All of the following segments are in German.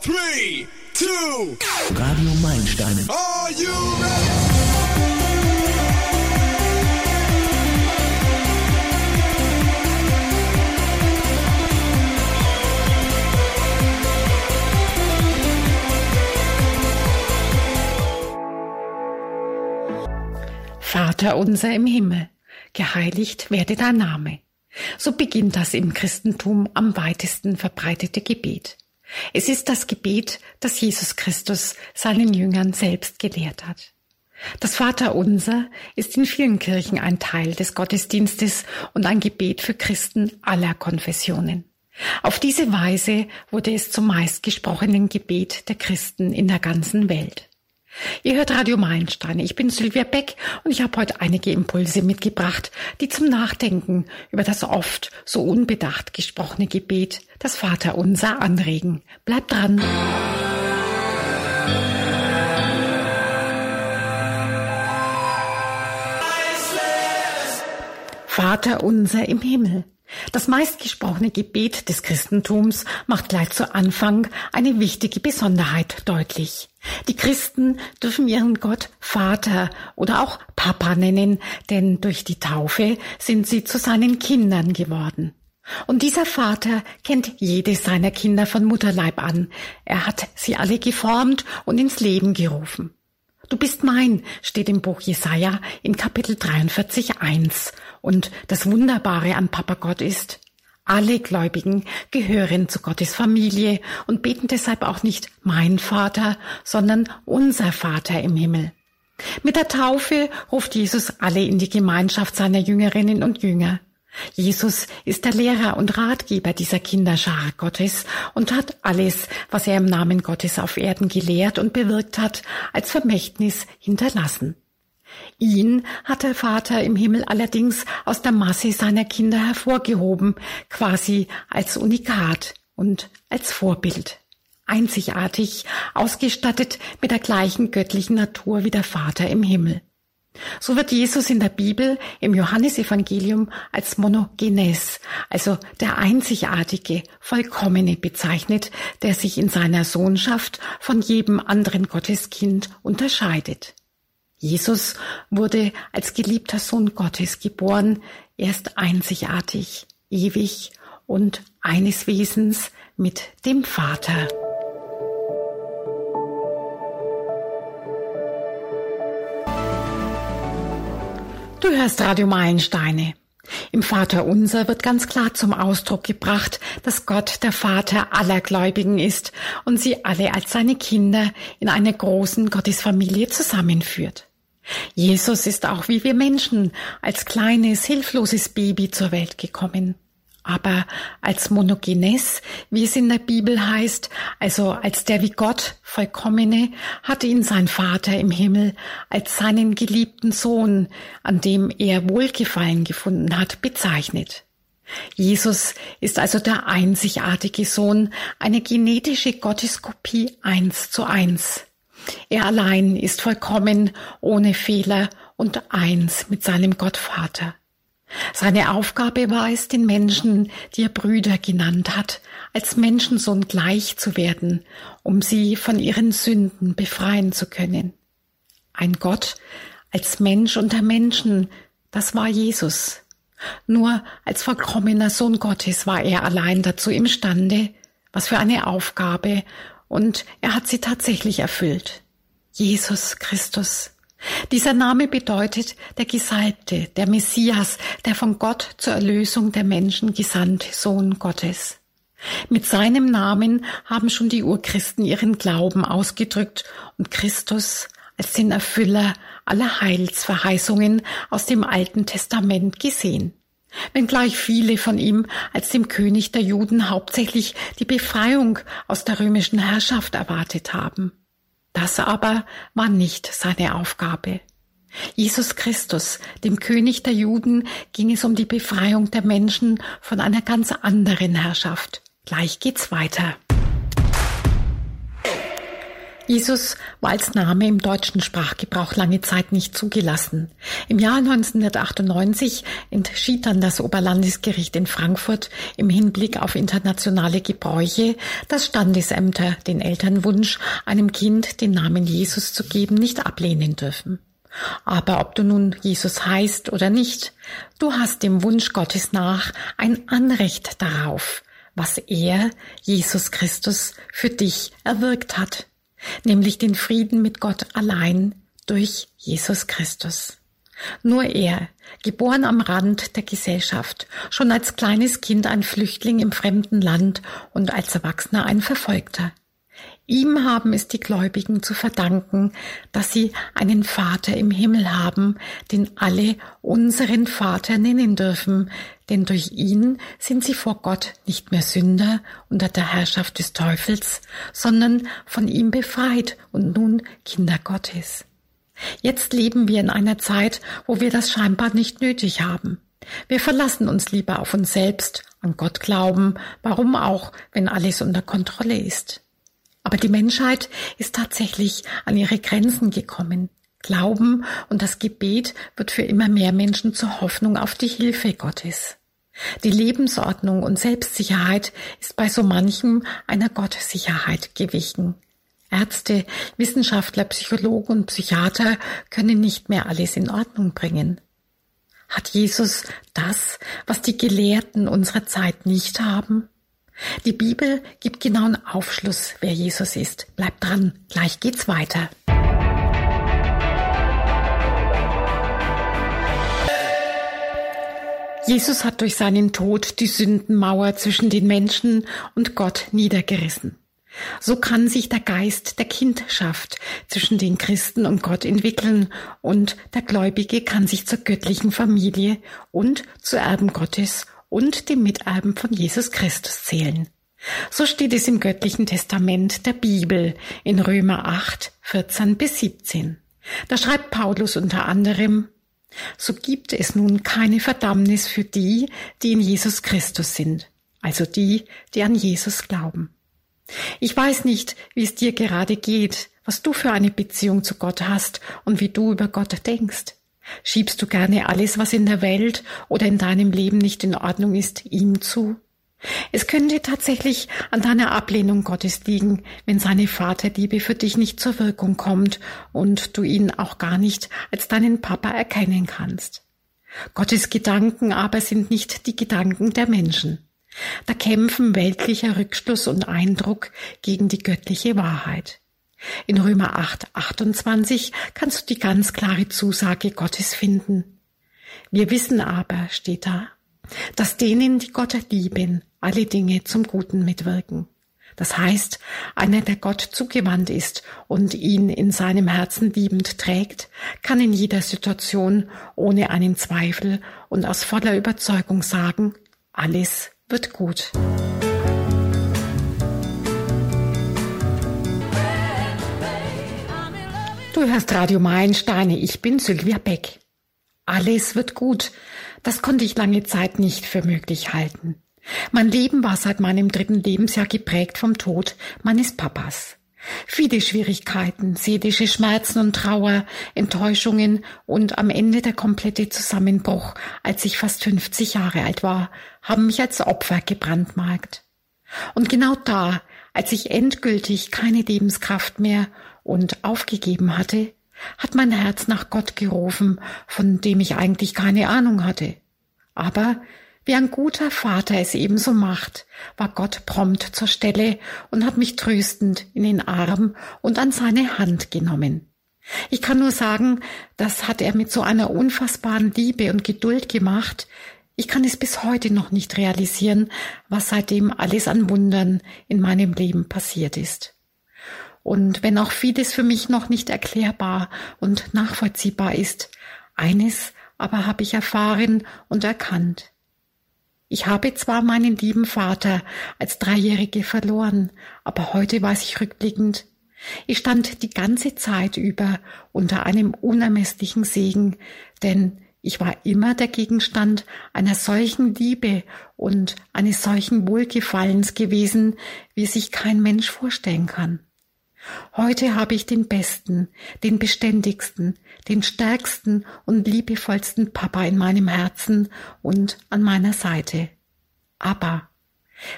Three, two, Radio Meilensteine. are you ready? Vater unser im Himmel, geheiligt werde dein Name. So beginnt das im Christentum am weitesten verbreitete Gebet. Es ist das Gebet, das Jesus Christus seinen Jüngern selbst gelehrt hat. Das Vaterunser ist in vielen Kirchen ein Teil des Gottesdienstes und ein Gebet für Christen aller Konfessionen. Auf diese Weise wurde es zum meistgesprochenen Gebet der Christen in der ganzen Welt. Ihr hört Radio Meilensteine. Ich bin Sylvia Beck und ich habe heute einige Impulse mitgebracht, die zum Nachdenken über das oft so unbedacht gesprochene Gebet, das Vaterunser, anregen. Bleibt dran. Vater unser im Himmel. Das meistgesprochene Gebet des Christentums macht gleich zu Anfang eine wichtige Besonderheit deutlich. Die Christen dürfen ihren Gott Vater oder auch Papa nennen, denn durch die Taufe sind sie zu seinen Kindern geworden. Und dieser Vater kennt jedes seiner Kinder von Mutterleib an. Er hat sie alle geformt und ins Leben gerufen. Du bist mein, steht im Buch Jesaja in Kapitel 43, 1. Und das Wunderbare an Papa Gott ist, alle Gläubigen gehören zu Gottes Familie und beten deshalb auch nicht mein Vater, sondern unser Vater im Himmel. Mit der Taufe ruft Jesus alle in die Gemeinschaft seiner Jüngerinnen und Jünger. Jesus ist der Lehrer und Ratgeber dieser Kinderschar Gottes und hat alles, was er im Namen Gottes auf Erden gelehrt und bewirkt hat, als Vermächtnis hinterlassen. Ihn hat der Vater im Himmel allerdings aus der Masse seiner Kinder hervorgehoben, quasi als Unikat und als Vorbild. Einzigartig, ausgestattet mit der gleichen göttlichen Natur wie der Vater im Himmel. So wird Jesus in der Bibel im Johannesevangelium als Monogenes, also der einzigartige, vollkommene bezeichnet, der sich in seiner Sohnschaft von jedem anderen Gotteskind unterscheidet. Jesus wurde als geliebter Sohn Gottes geboren, er ist einzigartig, ewig und eines Wesens mit dem Vater. Du hörst Radio Meilensteine. Im Vater Unser wird ganz klar zum Ausdruck gebracht, dass Gott der Vater aller Gläubigen ist und sie alle als seine Kinder in einer großen Gottesfamilie zusammenführt. Jesus ist auch wie wir Menschen als kleines, hilfloses Baby zur Welt gekommen. Aber als Monogenes, wie es in der Bibel heißt, also als der wie Gott vollkommene, hatte ihn sein Vater im Himmel als seinen geliebten Sohn, an dem er Wohlgefallen gefunden hat, bezeichnet. Jesus ist also der einzigartige Sohn, eine genetische Gotteskopie eins zu eins. Er allein ist vollkommen, ohne Fehler und eins mit seinem Gottvater. Seine Aufgabe war es, den Menschen, die er Brüder genannt hat, als Menschensohn gleich zu werden, um sie von ihren Sünden befreien zu können. Ein Gott als Mensch unter Menschen, das war Jesus. Nur als vollkommener Sohn Gottes war er allein dazu imstande, was für eine Aufgabe, und er hat sie tatsächlich erfüllt. Jesus Christus. Dieser Name bedeutet der Gesalbte, der Messias, der von Gott zur Erlösung der Menschen gesandte Sohn Gottes. Mit seinem Namen haben schon die Urchristen ihren Glauben ausgedrückt und Christus als den Erfüller aller Heilsverheißungen aus dem Alten Testament gesehen. Wenngleich viele von ihm als dem König der Juden hauptsächlich die Befreiung aus der römischen Herrschaft erwartet haben. Das aber war nicht seine Aufgabe. Jesus Christus, dem König der Juden, ging es um die Befreiung der Menschen von einer ganz anderen Herrschaft. Gleich geht's weiter. Jesus war als Name im deutschen Sprachgebrauch lange Zeit nicht zugelassen. Im Jahr 1998 entschied dann das Oberlandesgericht in Frankfurt im Hinblick auf internationale Gebräuche, dass Standesämter den Elternwunsch, einem Kind den Namen Jesus zu geben, nicht ablehnen dürfen. Aber ob du nun Jesus heißt oder nicht, du hast dem Wunsch Gottes nach ein Anrecht darauf, was er, Jesus Christus, für dich erwirkt hat nämlich den Frieden mit Gott allein durch Jesus Christus. Nur er, geboren am Rand der Gesellschaft, schon als kleines Kind ein Flüchtling im fremden Land und als Erwachsener ein Verfolgter. Ihm haben es die Gläubigen zu verdanken, dass sie einen Vater im Himmel haben, den alle unseren Vater nennen dürfen, denn durch ihn sind sie vor Gott nicht mehr Sünder unter der Herrschaft des Teufels, sondern von ihm befreit und nun Kinder Gottes. Jetzt leben wir in einer Zeit, wo wir das scheinbar nicht nötig haben. Wir verlassen uns lieber auf uns selbst, an Gott glauben, warum auch, wenn alles unter Kontrolle ist. Aber die Menschheit ist tatsächlich an ihre Grenzen gekommen. Glauben und das Gebet wird für immer mehr Menschen zur Hoffnung auf die Hilfe Gottes. Die Lebensordnung und Selbstsicherheit ist bei so manchem einer Gottsicherheit gewichen. Ärzte, Wissenschaftler, Psychologen und Psychiater können nicht mehr alles in Ordnung bringen. Hat Jesus das, was die Gelehrten unserer Zeit nicht haben? Die Bibel gibt genauen Aufschluss, wer Jesus ist. Bleibt dran, gleich geht's weiter. Jesus hat durch seinen Tod die Sündenmauer zwischen den Menschen und Gott niedergerissen. So kann sich der Geist der Kindschaft zwischen den Christen und Gott entwickeln und der Gläubige kann sich zur göttlichen Familie und zu Erben Gottes und dem Miterben von Jesus Christus zählen. So steht es im göttlichen Testament der Bibel in Römer 8, 14 bis 17. Da schreibt Paulus unter anderem, so gibt es nun keine Verdammnis für die, die in Jesus Christus sind, also die, die an Jesus glauben. Ich weiß nicht, wie es dir gerade geht, was du für eine Beziehung zu Gott hast und wie du über Gott denkst. Schiebst du gerne alles, was in der Welt oder in deinem Leben nicht in Ordnung ist, ihm zu? Es könnte tatsächlich an deiner Ablehnung Gottes liegen, wenn seine Vaterliebe für dich nicht zur Wirkung kommt und du ihn auch gar nicht als deinen Papa erkennen kannst. Gottes Gedanken aber sind nicht die Gedanken der Menschen. Da kämpfen weltlicher Rückschluss und Eindruck gegen die göttliche Wahrheit. In Römer 8, 28 kannst du die ganz klare Zusage Gottes finden. Wir wissen aber, steht da, dass denen, die Gott lieben, alle Dinge zum Guten mitwirken. Das heißt, einer, der Gott zugewandt ist und ihn in seinem Herzen liebend trägt, kann in jeder Situation ohne einen Zweifel und aus voller Überzeugung sagen, alles wird gut. Du hörst Radio Meilensteine, ich bin Sylvia Beck. Alles wird gut. Das konnte ich lange Zeit nicht für möglich halten. Mein Leben war seit meinem dritten Lebensjahr geprägt vom Tod meines Papas. Viele Schwierigkeiten, seelische Schmerzen und Trauer, Enttäuschungen und am Ende der komplette Zusammenbruch, als ich fast 50 Jahre alt war, haben mich als Opfer gebrandmarkt. Und genau da, als ich endgültig keine Lebenskraft mehr und aufgegeben hatte, hat mein Herz nach Gott gerufen, von dem ich eigentlich keine Ahnung hatte. Aber wie ein guter Vater es ebenso macht, war Gott prompt zur Stelle und hat mich tröstend in den Arm und an seine Hand genommen. Ich kann nur sagen, das hat er mit so einer unfassbaren Liebe und Geduld gemacht. Ich kann es bis heute noch nicht realisieren, was seitdem alles an Wundern in meinem Leben passiert ist. Und wenn auch vieles für mich noch nicht erklärbar und nachvollziehbar ist, eines aber habe ich erfahren und erkannt. Ich habe zwar meinen lieben Vater als Dreijährige verloren, aber heute weiß ich rückblickend, ich stand die ganze Zeit über unter einem unermesslichen Segen, denn ich war immer der Gegenstand einer solchen Liebe und eines solchen Wohlgefallens gewesen, wie sich kein Mensch vorstellen kann. Heute habe ich den besten, den beständigsten, den stärksten und liebevollsten Papa in meinem Herzen und an meiner Seite. Aber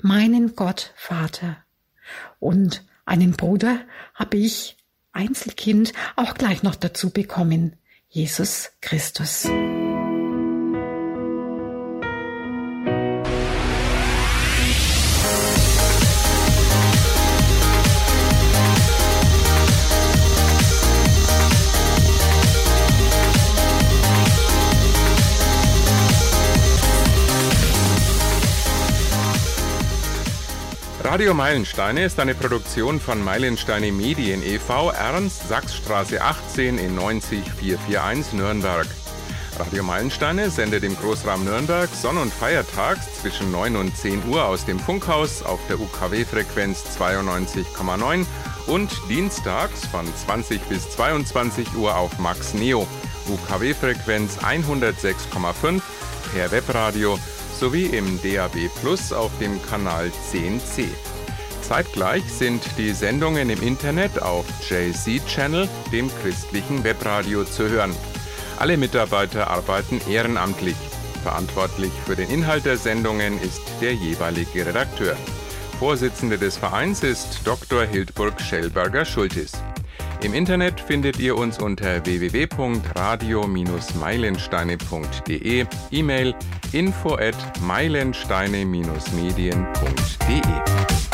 meinen Gott Vater. Und einen Bruder habe ich, Einzelkind, auch gleich noch dazu bekommen. Jesus Christus. Radio Meilensteine ist eine Produktion von Meilensteine Medien e.V. Ernst Sachsstraße 18 in 90441 Nürnberg. Radio Meilensteine sendet im Großraum Nürnberg sonn- und feiertags zwischen 9 und 10 Uhr aus dem Funkhaus auf der UKW-Frequenz 92,9 und dienstags von 20 bis 22 Uhr auf Max Neo, UKW-Frequenz 106,5 per Webradio sowie im DAB Plus auf dem Kanal 10C. Zeitgleich sind die Sendungen im Internet auf JC Channel, dem christlichen Webradio, zu hören. Alle Mitarbeiter arbeiten ehrenamtlich. Verantwortlich für den Inhalt der Sendungen ist der jeweilige Redakteur. Vorsitzende des Vereins ist Dr. Hildburg Schellberger-Schultis. Im Internet findet ihr uns unter www.radio-meilensteine.de, E-Mail info at meilensteine-medien.de.